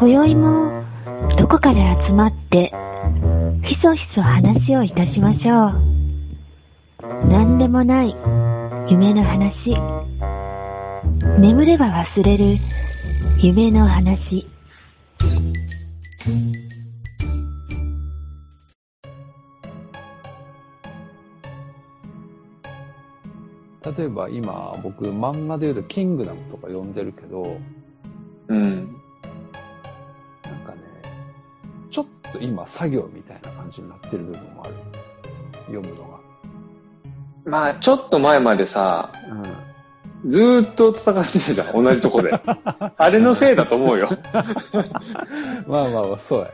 今宵もどこかで集まってひそひそ話をいたしましょう。何でもない夢の話。眠れば忘れる夢の話。例えば今僕漫画で言うとキングダムとか読んでるけど、うん。と今作業みたいな感じになってる部分もある。読むのまあ、ちょっと前までさ、が。うん。ずーっと戦ってたじゃん、同じとこで。あれのせいだと思うよ。ま あまあまあ、そうやね。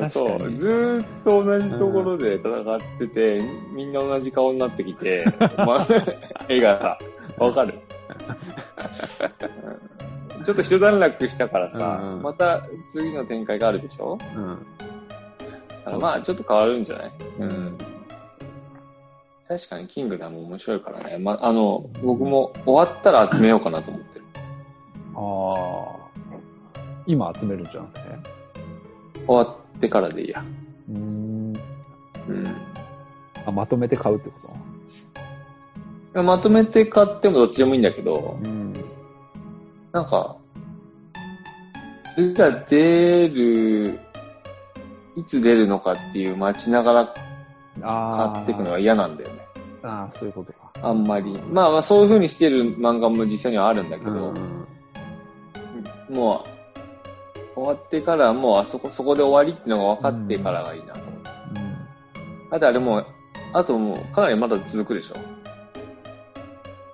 うん、そう。ずずーっと同じところで戦ってて、みんな同じ顔になってきて、まあ、絵がさ、わかる。うんちょっと一段落したからさ、うんうんまた次の展開があるでしょ？うん。だからまあ、ちょっと変わるんじゃない？うんうん。確かに、キングダム面白いからね。ま、あの、僕も終わったら集めようかなと思ってる。ああ。今集めるんじゃなくて？終わってからでいいや。うーん。うん。あ、まとめて買うってこと？まとめて買ってもどっちでもいいんだけど、うん。なんか、次が出る、いつ出るのかっていう待ちながら。買っていくのは嫌なんだよね。ああ、そういうことか。あんまり。まあまあそういう風にしてる漫画も実際にはあるんだけど、うん。もう、終わってからもうあそこ、そこで終わりっていうのが分かってからがいいなと思って。あとあれもう、あともうかなりまだ続くでしょ。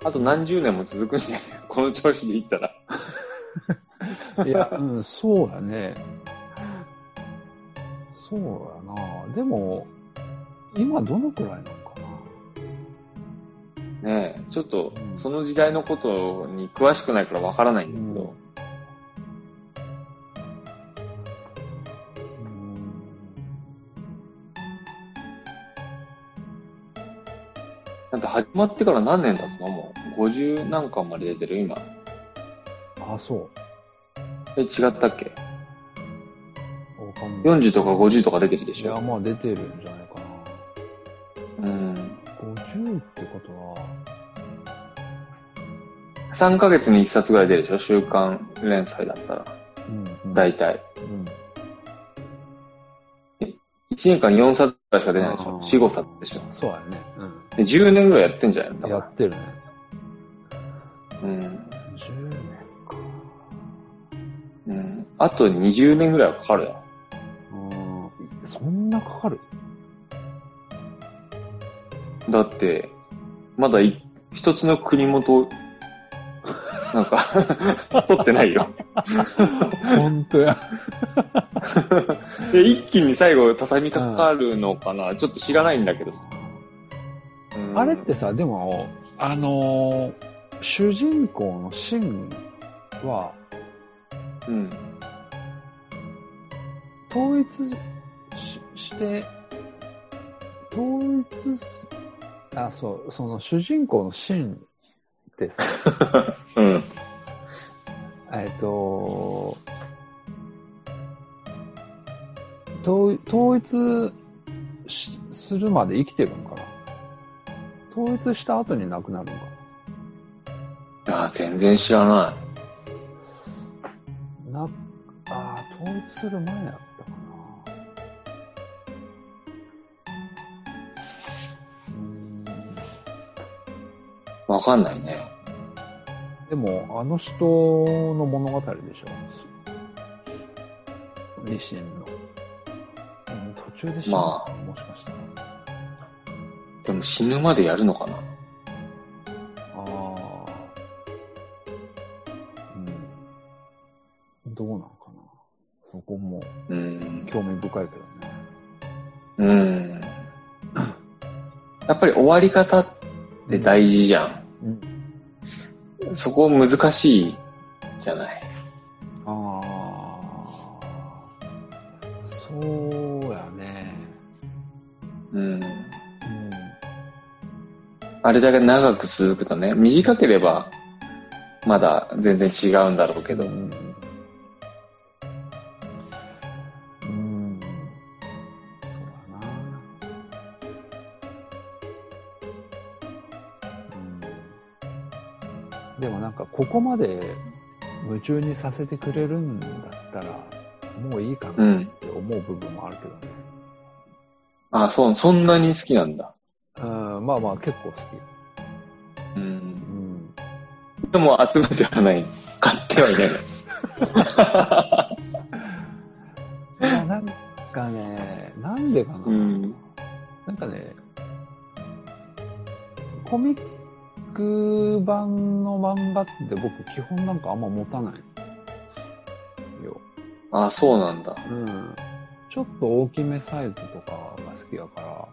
あと何十年も続くんじゃない？この調子でいったら。うん。いや、うん、そうやね。そうやな。でも、今どのくらいなのかな。ねえ、ちょっとうんその時代のことに詳しくないから分からないんだけど、うん。なんて始まってから何年経つの？もう50何巻まで出てる？今。あ、そう。え、違ったっけ？わかんない。?40 とか50とか出てるでいや、しょまあ出てるんじゃないかな。うん。50ってことは、3ヶ月に1冊ぐらい出るでしょ？週刊連載だったら。うん、うん。大体。うん。1年間に4冊ぐらいしか出ないでしょ？あー ?4、5冊でしょ？そうやね。で ?10 年ぐらいやってんじゃないうん。だかやってるね。ら。うん。10年か。うん。あと20年ぐらいはかかるよ。うん。そんなかかる？だって、まだい一つの国もと、なんか、取ってないよ。本当や。で、一気に最後畳みかかるのかな、ちょっと知らないんだけどさ。うんあれってさ、でも、あのー主人公のシンは、うん。統一しして、統一す、あ、そう、その主人公のシンってさ、うん。えっと、統統一しするまで生きてるのかな統一した後に亡くなるのかいや、全然知らななな、あー統一する前やったかな。わかんないね。でも、あの人の物語でしょ？リシンの。うん途中で死ぬのかな、もしかしたら。でも死ぬまでやるのかなやっぱり終わり方って大事じゃん。うん。そこ難しいじゃない。ああ。そうやね。うん。うん。あれだけ長く続くとね、短ければ、まだ全然違うんだろうけど、うんここまで夢中にさせてくれるんだったら、もういいかなって思う部分もあるけどね。あ、そう、そんなに好きなんだ。うん、まあまあ結構好き。う。うんん。でも集めてはない。買ってはいない。いや、なんかね、なんでかな。うん。なんかね、コミック版の漫画って僕基本なんかあんま持たないよ。あ、そうなんだ。うん。ちょっと大きめサイズとかが好きだから、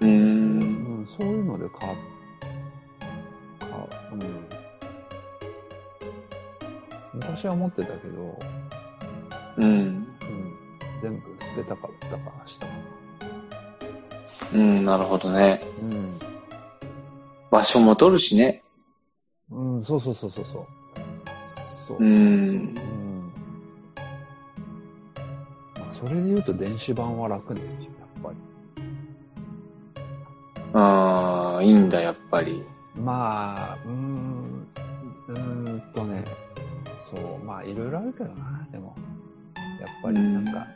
うー。うんん、そういうので買っ、買う、うん。昔は持ってたけど、うん。うん、全部捨てたかったからしたかうん、なるほどね。な。うん。場所も取るしね。うん、そうそうそうそうそう。そう。う。うんん。まあ、それで言うと電子版は楽ね、やっぱり。ああ、いいんだ、やっぱり。まあ、うーん、うーんとね、そう、まあいろいろあるけどな、でも。やっぱりなんか、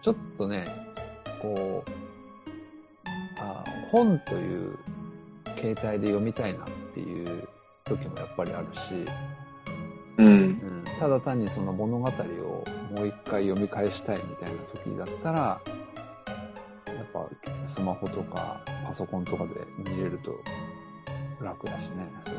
ちょっとね、こう、あ本という形態で読みたいなっていう時もやっぱりあるし、うん。うん、ただ単にその物語をもう一回読み返したいみたいな時だったら、やっぱスマホとかパソコンとかで見れると楽だしね、それ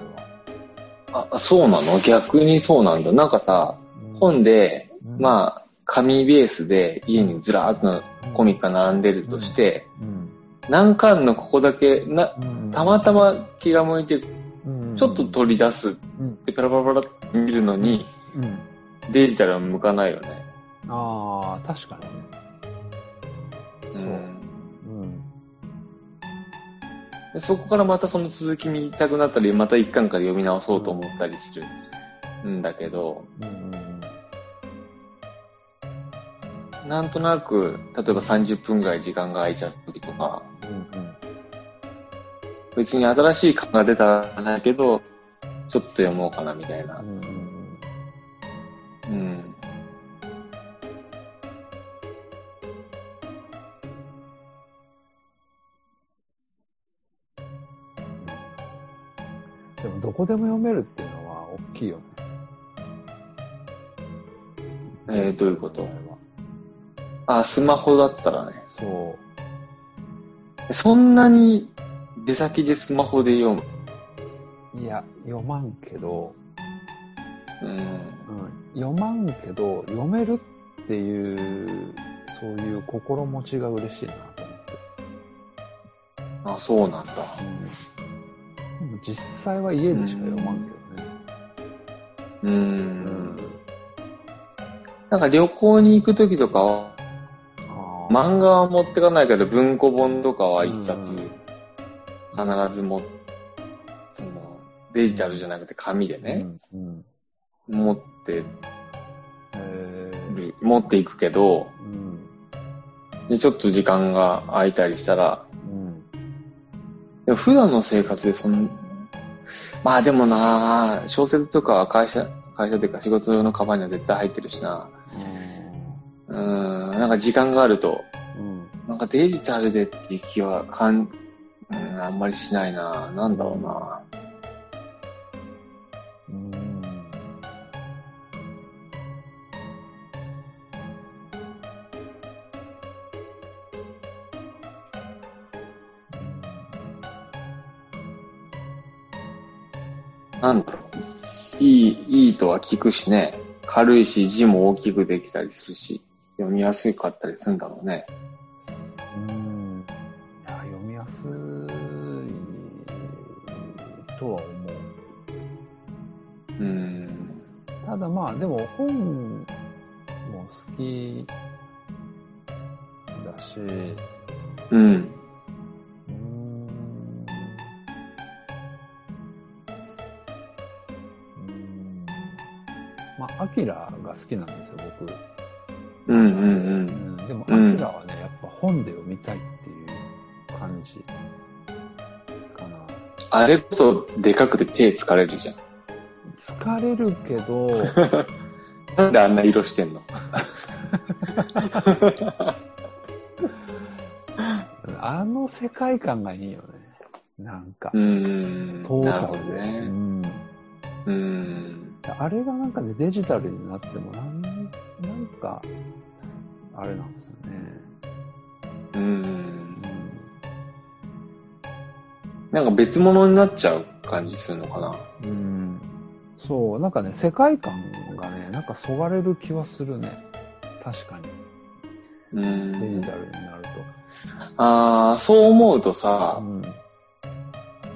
は。あ、そうなの？逆にそうなんだ。なんかさ、本で、うん。まあ、紙ベースで家にずらーっとコミックが並んでるとして、うん何巻のここだけ、な、うん。たまたま気が向いて、うん。ちょっと取り出す。っうん。てパラパラパラって見るのに、うん。デジタルは向かないよね。ああ、確かに。ね。そううん。そこからまたその続き見たくなったり、また一巻から読み直そうと思ったりするんだけど、うんなんとなく、例えば30分ぐらい時間が空いちゃった時とか、うんうん別に新しい巻が出たらないけど、ちょっと読もうかなみたいなう。んうん。でも、どこでも読めるっていうのは大きいよね。えーどういうこと？あ、スマホだったらね。そう。そんなに出先でスマホで読む？いや、読まんけど、うん。うん、読まんけど、読めるっていう、そういう心持ちが嬉しいなと思って。あ、そうなんだ。うん、でも実際は家でしか読まんけどね。う。うんなんか旅行に行くときとかは、漫画は持ってかないけど文庫本とかは一冊うん必ず持っ、その、デジタルじゃなくて紙でね、うん。うん。持って持っていくけど、うん。でちょっと時間が空いたりしたら、うん。でも普段の生活でその、まあでもな小説とかは会社、会社というか仕事用のカバンには絶対入ってるしなうん、なんか時間があると、うん。なんかデジタルでっていう気はかん、うん、あんまりしないな。なんだろうな。うん。なんだろう。いい、いいとは聞くしね。軽いし字も大きくできたりするし、読みやすかったりするんだろうね。うんいや読みやすいとは思う。うん。ただまあ、でも本も好きだし、うん。うんまあ、アキラが好きなんですよ、僕。うんうんう。うんん、でも、アキうんラはね、やっぱ本で読みたいっていう感じかな。あれこそでかくて手疲れるじゃん。疲れるけど、なんであんな色してんの？あの世界観がいいよね。なんかう。ーん。トータルで。どね。うんうーん。あれがなんかね、デジタルになってもなんか、あれなんですよね。うーんう。んなんか別物になっちゃう感じするのかな。うん。そう、なんかね、世界観がね、なんかそがれる気はするね。確かに。うデジ。タルになるああ、そう思うとと。さう、ん。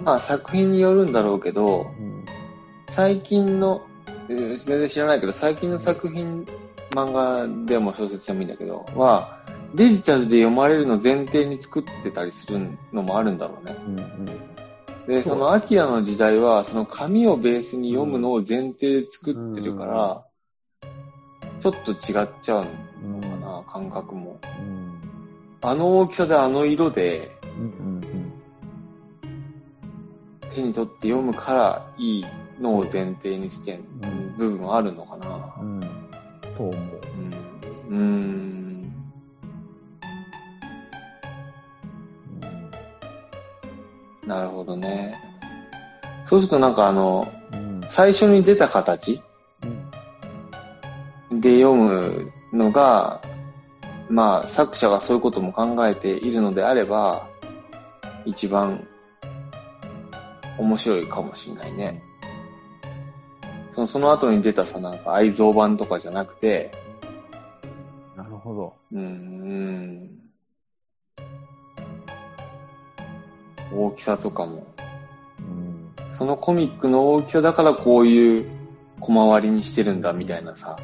まあ作品によるんだろうけど、うん。最近の、えー全然知らないけど、最近の作品、漫画でも小説でもいいんだけど、は、デジタルで読まれるの前提に作ってたりするのもあるんだろうね。うん。うん。で、そのアキラの時代は、その紙をベースに読むのを前提で作ってるから、ちょっと違っちゃうのかな、感覚も。うん。あの大きさであの色でうん。うん。手に取って読むからいいのを前提にしてるうん部分はあるのかな。うん。なるほどね。そうするとなんかあの、うん。最初に出た形うん。で読むのが、まあ作者がそういうことも考えているのであれば、一番面白いかもしれないね。そのその後に出たさ、なんか愛蔵版とかじゃなくて、ほど。うーん。大きさとかも。うん。そのコミックの大きさだからこういう小回りにしてるんだみたいなさ、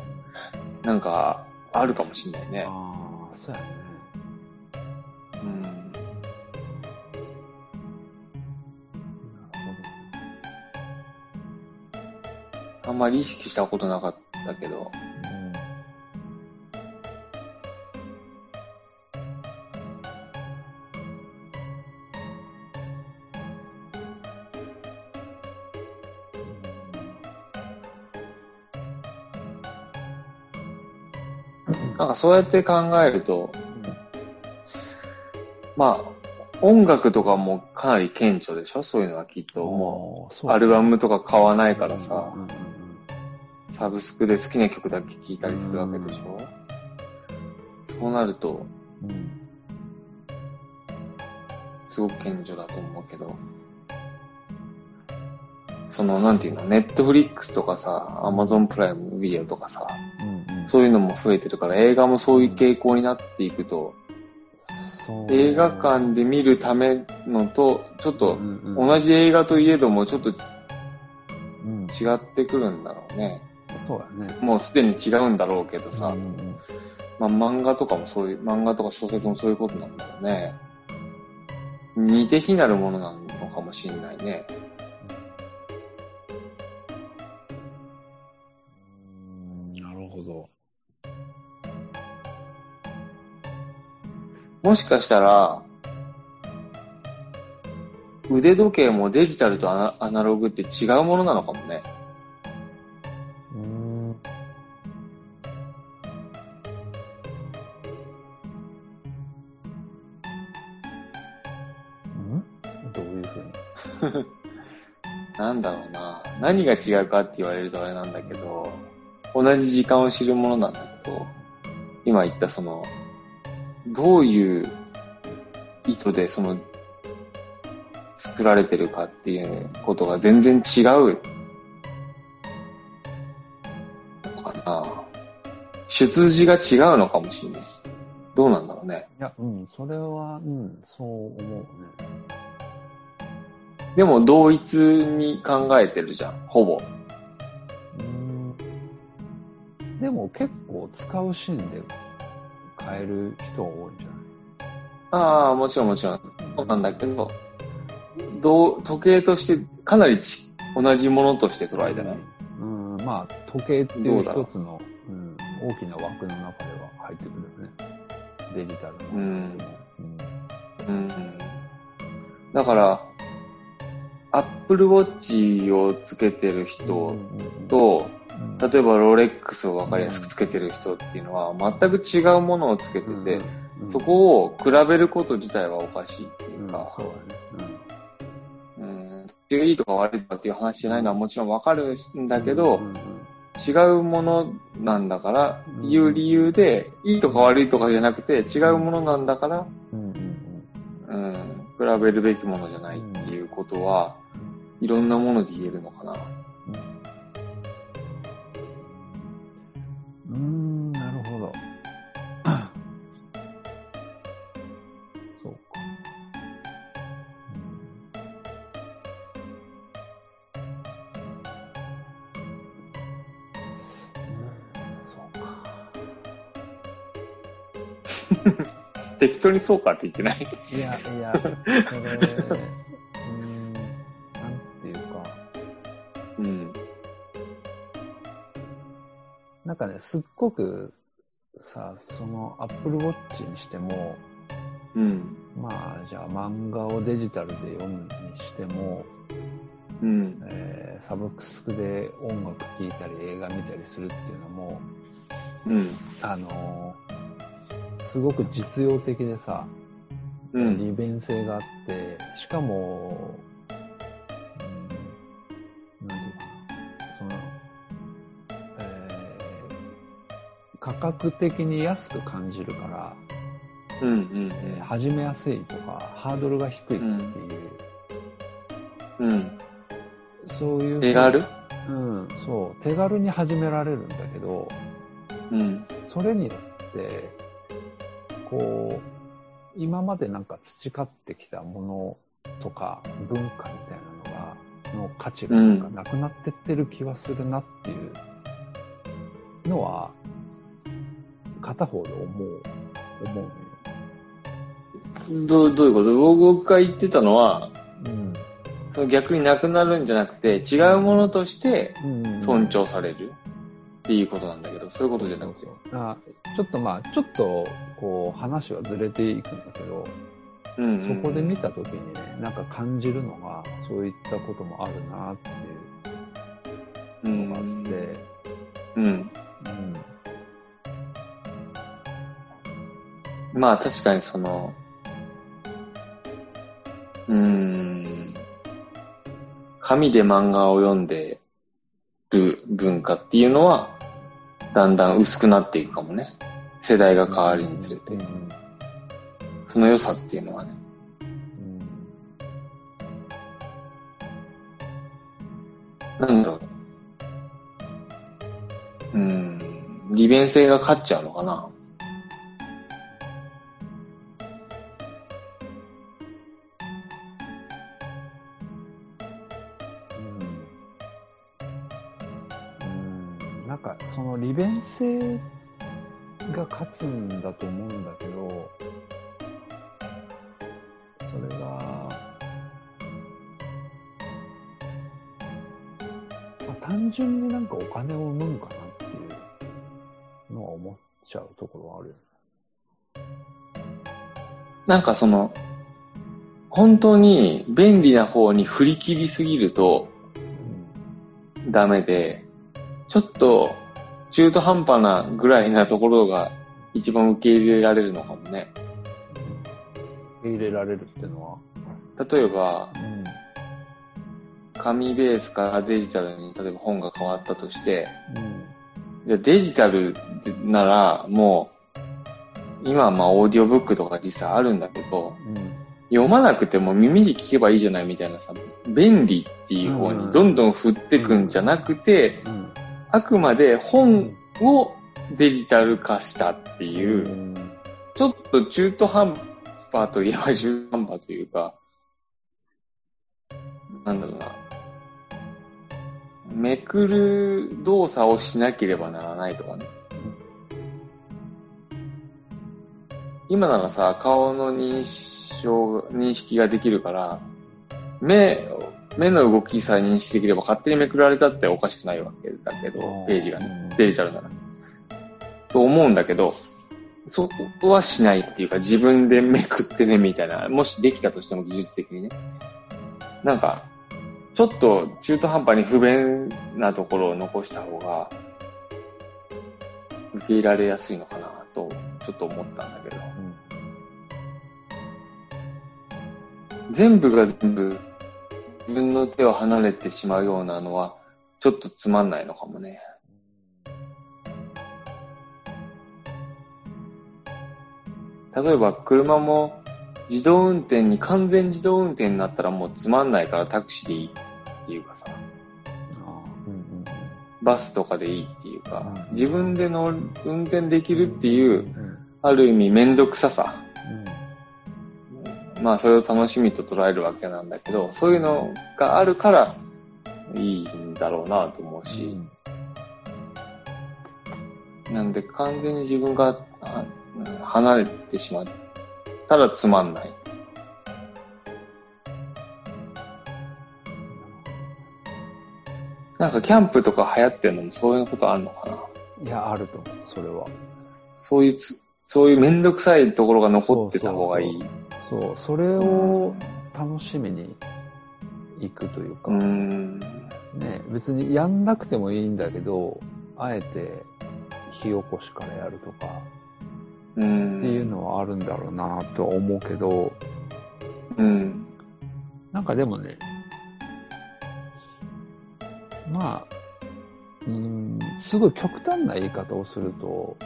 なんかあるかもしんないね。ああ、そうやね。うん。なるあんまり意識したことなかったけど。かそうやって考えると、まあ、音楽とかもかなり顕著でしょ？そういうのはきっと。ももう、アルバムとか買わないからさ。うん、うんうんサブスクで好きな曲だけ聴いたりするわけでしょ？そうなると、すごく顕著だと思うけど、その、なんていうの、ネットフリックスとかさ、アマゾンプライムビデオとかさ、そういうのも増えてるから、映画もそういう傾向になっていくと、そう映画館で見るためのと、ちょっと、同じ映画といえども、ちょっとうん違ってくるんだろうね。そうやね。もうすでに違うんだろうけどさ、うんうんまあ漫画とかもそういう、漫画とか小説もそういうことなんだろうね。似て非なるものなのかもしれないね。もしかしたら、腕時計もデジタルとアナアナログって違うものなのかもね。うんうん？どういうふうに？なんだろうな。何が違うかって言われるとあれなんだけど、同じ時間を知るものなんだけど、今言ったその、どういう意図でその、作られてるかっていうことが全然違うのかな。出自が違うのかもしれない。どうなんだろうね。いや、うん、それは、うん、そう思うね。でも同一に考えてるじゃん、ほぼ。うんでも結構使うシーンで変える人が多いんじゃない？ああ、もちろんもちろん。そうなんだけど、どう、時計としてかなりち同じものとして捉えてない？うん、まあ、時計っていう一つの、うん、大きな枠の中では入ってくるよね。デジタルの。うんうん。うん。だから、Apple Watch をつけてる人と、うん、例えばロレックスを分かりやすくつけてる人っていうのは、全く違うものをつけてて、うん、そこを比べること自体はおかしいっていうか、そうだね。うん。いいとか悪いとかっていう話じゃないのはもちろんわかるんだけど、うんうん違うものなんだから、いう理由で、いいとか悪いとかじゃなくて、違うものなんだから、うんうんうん、比べるべきものじゃないっていうことは、いろんなもので言えるのかな。当にそうかって言ってない？いや、いや、それ、うーん、なんていうか、うん。なんかね、すっごくさ、その Apple Watch にしても、うん。まあ、じゃあ漫画をデジタルで読むにしても、うん。えーサブスクで音楽聴いたり映画見たりするっていうのも、うん。あのーすごく実用的でさ、うん。利便性があって、しかも、うん、なんていうかな、その、えー価格的に安く感じるから、うん。うん。えー始めやすいとか、ハードルが低いっていう、うん。そういう。手軽？うん、そう。手軽に始められるんだけど、うん。それによって、こう、今までなんか培ってきたものとか文化みたいなのが、の価値がなんかなくなってってる気はするなっていうのは、片方で思う、思う。どう、どういうこと？僕が言ってたのは、うん。逆になくなるんじゃなくて、違うものとしてうん尊重されるっていうことなんだけど、そういうことじゃなくて。あちょっとまあ、ちょっと、こう、話はずれていくんだけど、うんうんうんそこで見たときにね、なんか感じるのが、そういったこともあるなってういうのがあんって、うん。うん。まあ確かにその、うーん、紙で漫画を読んでる文化っていうのは、だんだん薄くなっていくかもね。世代が変わるにつれてその良さっていうのはね。なんだろう。うーん、利便性が勝っちゃうのかな。便性が勝つんだと思うんだけど、それが、まあ、単純になんかお金を生むんかなっていうのは思っちゃうところはあるよね。なんかその、本当に便利な方に振り切りすぎるとダメで、ちょっと中途半端なぐらいなところが一番受け入れられるのかもね。うん。入れられるっていうのは、例えば、うん。紙ベースからデジタルに例えば本が変わったとして、うん。じゃあデジタルならもう、今はまあオーディオブックとか実際あるんだけど、うん。読まなくても耳で聞けばいいじゃないみたいなさ、便利っていう方にどんどん振ってくんじゃなくて、うん。あくまで本をデジタル化したっていう、うん。ちょっと中途半端といえば中途半端というか、なんだろうな。めくる動作をしなければならないとかね。今ならさ、顔の認証、認識ができるから、目、目の動きさえ認識できれば勝手にめくられたっておかしくないわけだけど、ページがね、デジタルなら。と思うんだけど、そこはしないっていうか自分でめくってねみたいな、もしできたとしても技術的にね。なんか、ちょっと中途半端に不便なところを残した方が、受け入れられやすいのかなと、ちょっと思ったんだけど。全部が全部、自分の手を離れてしまうようなのは、ちょっとつまんないのかもね。例えば車も自動運転に完全自動運転になったらもうつまんないからタクシーでいいっていうかさ、うんうんバスとかでいいっていうか。う、ん。自分での運転できるっていう、うん。ある意味めんどくささ。うんまあそれを楽しみと捉えるわけなんだけど、そういうのがあるからいいんだろうなと思うし、なんで完全に自分があ離れてしまったらつまんない。なんかキャンプとか流行ってるのもそういうことあるのかな？いや、あると思う、それは。そういうつ、そういうめんどくさいところが残ってた方がいい。そう、それを楽しみに行くというか、うーん。ね、別にやんなくてもいいんだけど、あえて火起こしからやるとかうーん。っていうのはあるんだろうなとは思うけど、うん。なんかでもね、まあ、うーん、すごい極端な言い方をすると、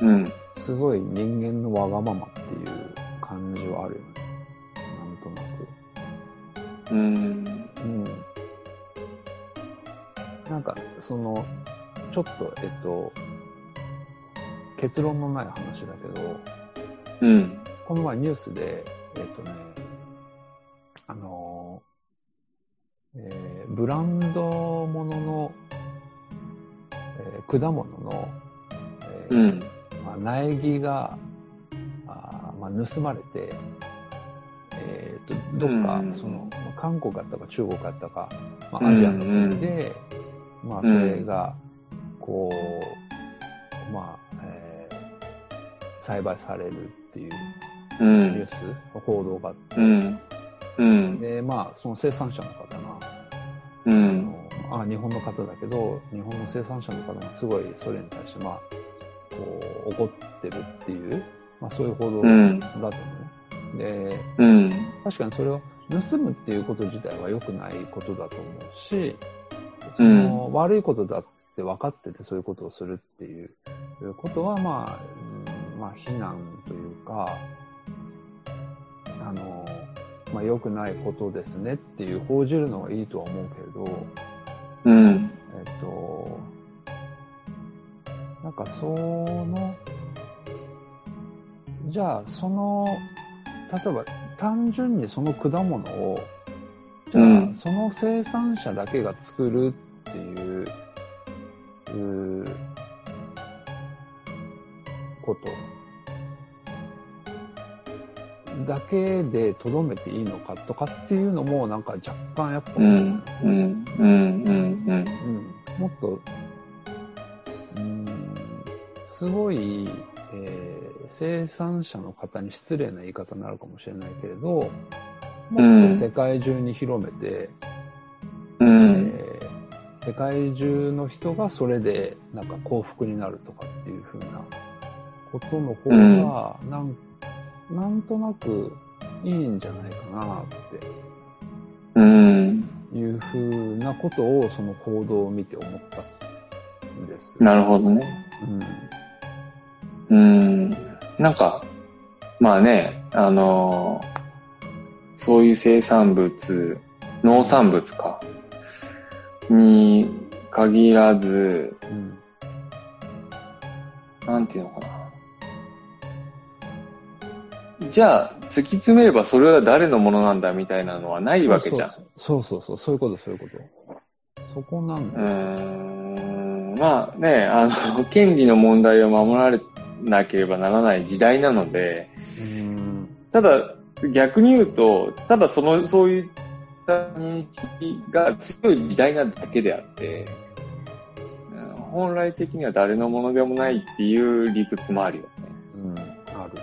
うん。すごい人間のわがままっていう感じはあるよね。なんとなく。うん。うん。なんか、その、ちょっと、えっと、結論のない話だけど、うん。この前ニュースで、えっとね、あの、えーブランドものの、えー果物の、えーうん。まあ、苗木が、盗まれて、えっ、と、どっか、うんその、韓国だったか中国だったか、まあ、アジアの国で、まあ、それが、こう、まあ、えー栽培されるっていううニューん。ス、報道があって。で、まあ、その生産者の方が、あうん。のあ日本の方だけど、日本の生産者の方がすごいそれに対して、まあ、こう、怒ってるっていう、まあそういう報道だうん。ったのね。で、うん。確かにそれを盗むっていうこと自体は良くないことだと思うし、その、悪いことだって分かっててそういうことをするっていうことは、まあ、うんまあ、非難というか、あの、まあ、良くないことですねっていう報じるのはいいとは思うけれど、うん。えっと、なんかその、じゃあその、例えば単純にその果物を、じゃあ、うんその生産者だけが作るっていう、うーことだけでとどめていいのかとかっていうのもなんか若干やっぱ、うん。うん。うん。うん。うんもっと、うん、すごい、えー生産者の方に失礼な言い方になるかもしれないけれど、もっと世界中に広めて、うん。えー世界中の人がそれでなんか幸福になるとかっていうふうなことの方が、なん、なんとなくいいんじゃないかなってうん。いうふうなことをその行動を見て思ったんです。なるほどね。うん。うん。なんか、まあね、あのそういう生産物、農産物か、に限らず、うん。なんていうのかな。じゃあ、突き詰めればそれは誰のものなんだみたいなのはないわけじゃん。そうそうそう、そういうこと、そういうこと。そこなんうですよ。ーんまあね、あの、権利の問題を守られなければならない時代なので、うん。ただ、逆に言うと、ただその、そういった認識が強い時代なだけであって、うん本来的には誰のものでもないっていう理屈もあるよね。うん。ある。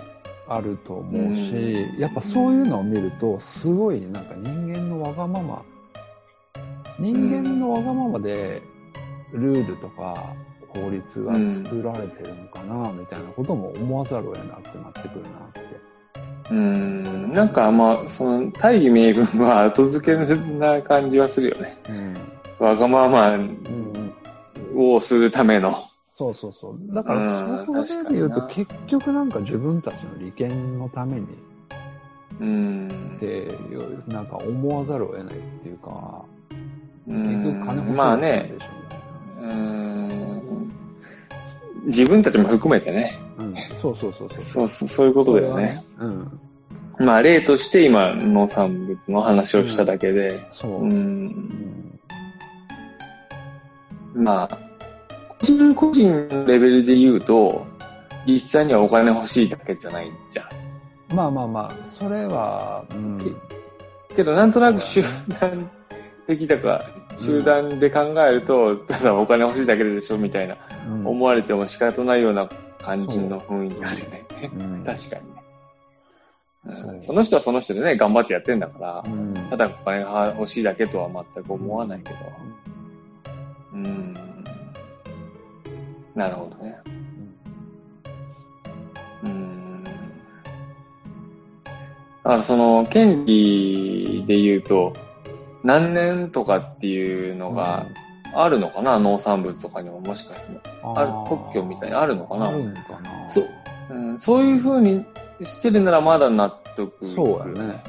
あると思うし、やっぱそういうのを見ると、すごいなんか人間のわがまま人間のわがままで、ルールとか法律が作られてるのかな、みたいなことも思わざるを得なくなってくるなって。うん。なんかまあ、その、大義名分は後付けな感じはするよね。うん。わがまま。をするための。そうそうそう。だから、うんそこで言うと、結局なんか自分たちの利権のためにうんっ。ていう、なんか思わざるを得ないっていうか、う結局金欲しいんまあねで、しょうーん自分たちも含めてね。うね。うん。そうそうそうそう。そうそう、そういうことだよね。それはね。まあ、例として今、農産物の話をしただけでうん。、そう。ううんん、まあ、個人個人のレベルで言うと、実際にはお金欲しいだけじゃないじゃん。まあまあまあ、それは、うん。けど、なんとなく集団的だか、集団で考えると、ただお金欲しいだけでしょみたいな、うん思われても仕方ないような感じの雰囲気あるね。うん確かにね。そううんその人はその人でね、頑張ってやってんだからう、ん。ただお金が欲しいだけとは全く思わないけど。うん。なるほどね。うん。だからその、権利で言うと、何年とかっていうのがあるのかな、農産物とかにももしかしても。ある特許みたいにあるのかな？あるんかなそううん、そういう風にしてるならまだ納得。そうやね。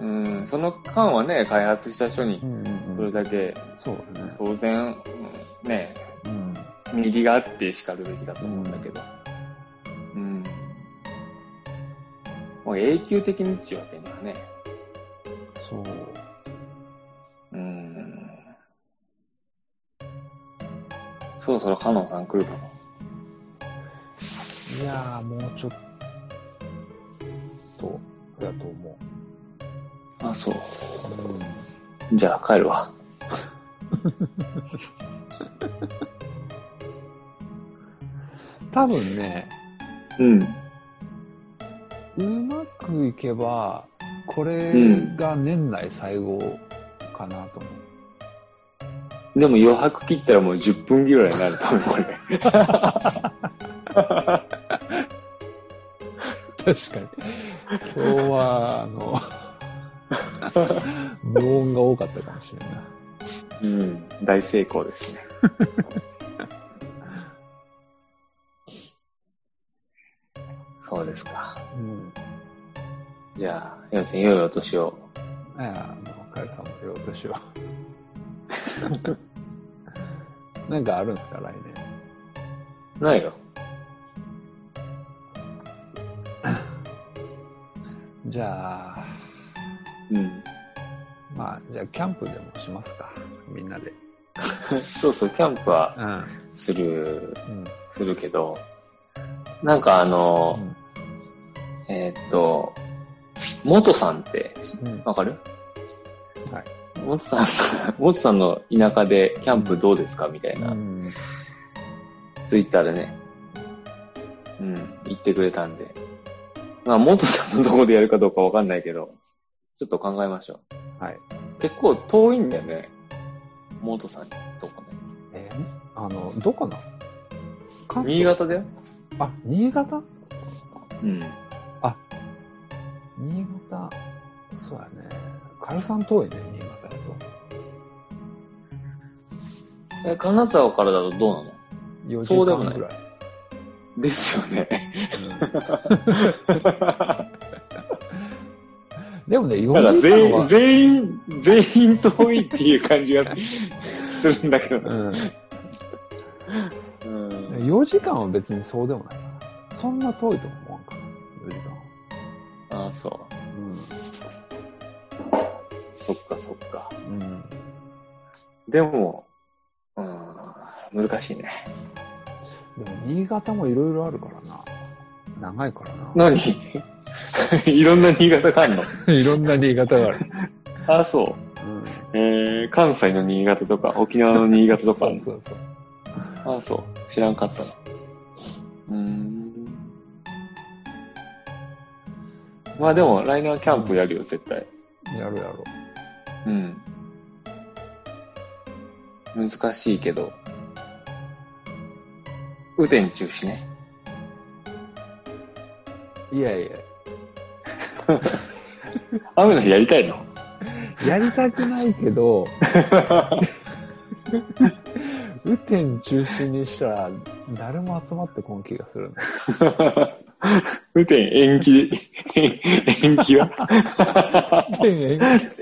うん、その間はね、開発した人にう、ん。うんうんそれだけ。当然、うんね、うん。右があって叱るべきだと思うんだけど。うん。もう永久的にっていうわけにはね。そう。そろそろカノンさん来るかも。いやー、もうちょっと、だと思あ、そう。う。じゃあ帰るわ。うん。多分ね、うん。うまくいけば、これが年内最後かなと思う。でも余白切ったらもう10分ぐらいになると思う、これ。確かに。今日は、あの、無音が多かったかもしれない。うん。大成功ですね。そうですか。うん。じゃあ、ヨンさん、良いお年を。いや、あの、彼さんもようとしは。なんかあるんですか、来年？ないよ。じゃあ、うん。まあ、じゃあ、キャンプでもしますか、みんなで。そうそう、キャンプはうん。する、うん。するけど、なんかあの、うんえーっと、元さんって、うん。わかる？はい。元さんが、元さんの田舎でキャンプどうですか？みたいな、うん。ツイッターでね、うん、言ってくれたんで。まあ、元さんのとこでやるかどうかわかんないけど、ちょっと考えましょう。はい。結構遠いんだよね。元さんとこね。えー？あの、どこなの？新潟だよ。あ、新潟？うん。新潟、そうやね。軽さん遠いね、新潟だと。え、金沢からだとどうなの？4時そうでもない間ぐらい。ですよね。うんでもね、4なんか時間全員、は、全員、全員遠いっていう感じがするんだけど。うん、うん。4時間は別にそうでもないかな。そんな遠いとも思わんかな、4時間は。ああ、そう。うん。そっかそっか。うん。でも、うん、難しいね。でも、新潟もいろいろあるからな。長いからな。何？いろんな新潟があるの？いろんな新潟がある。あ あ、そう。えー、関西の新潟とか、沖縄の新潟とかあるのそうそうああ、そう。知らんかったな。うーん。まあでも、来年はキャンプやるよ、絶対。そう。やろうやろうん。難しいけど。雨天中止ね。いやいや、雨の日やりたいの？やりたくないけど、雨天中止にしたら、誰も集まってこん気がするんだ。雨天延期、延期は？雨天延期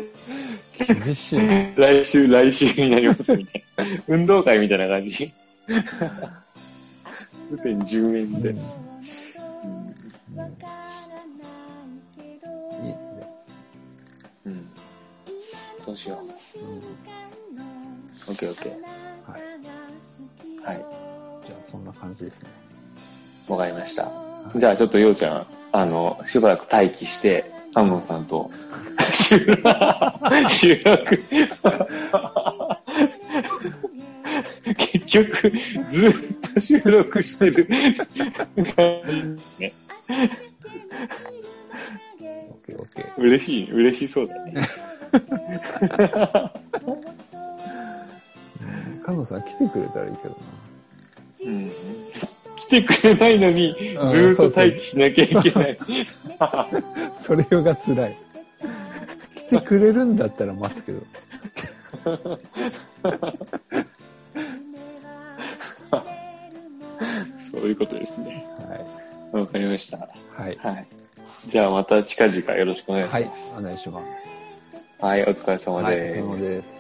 厳しいね。来週、来週になりますみたいな。運動会みたいな感じ。雨天10面で。うんうんいいね。うん。そうしよう。うんオッケーオッケー。はい。はい。じゃあ、そんな感じですね。わかりました。じゃあちょっとようちゃん、あの、しばらく待機して、アンモンさんと収録、収録。結局、ずっと収録してる。ね、オッケーオッケー。嬉しい、嬉しそうだね。カノさん来てくれたらいいけどうん、来てくれないのに、ずーっと待機しなきゃいけない。な。それが辛い。来てくれるんだったら待つけど。そういうことですね。はわかりました。い。はい。はい。じゃあまた近々よろしくお願いします。はい。お願いします。はい、お疲れ様はい。お疲です。れ様です。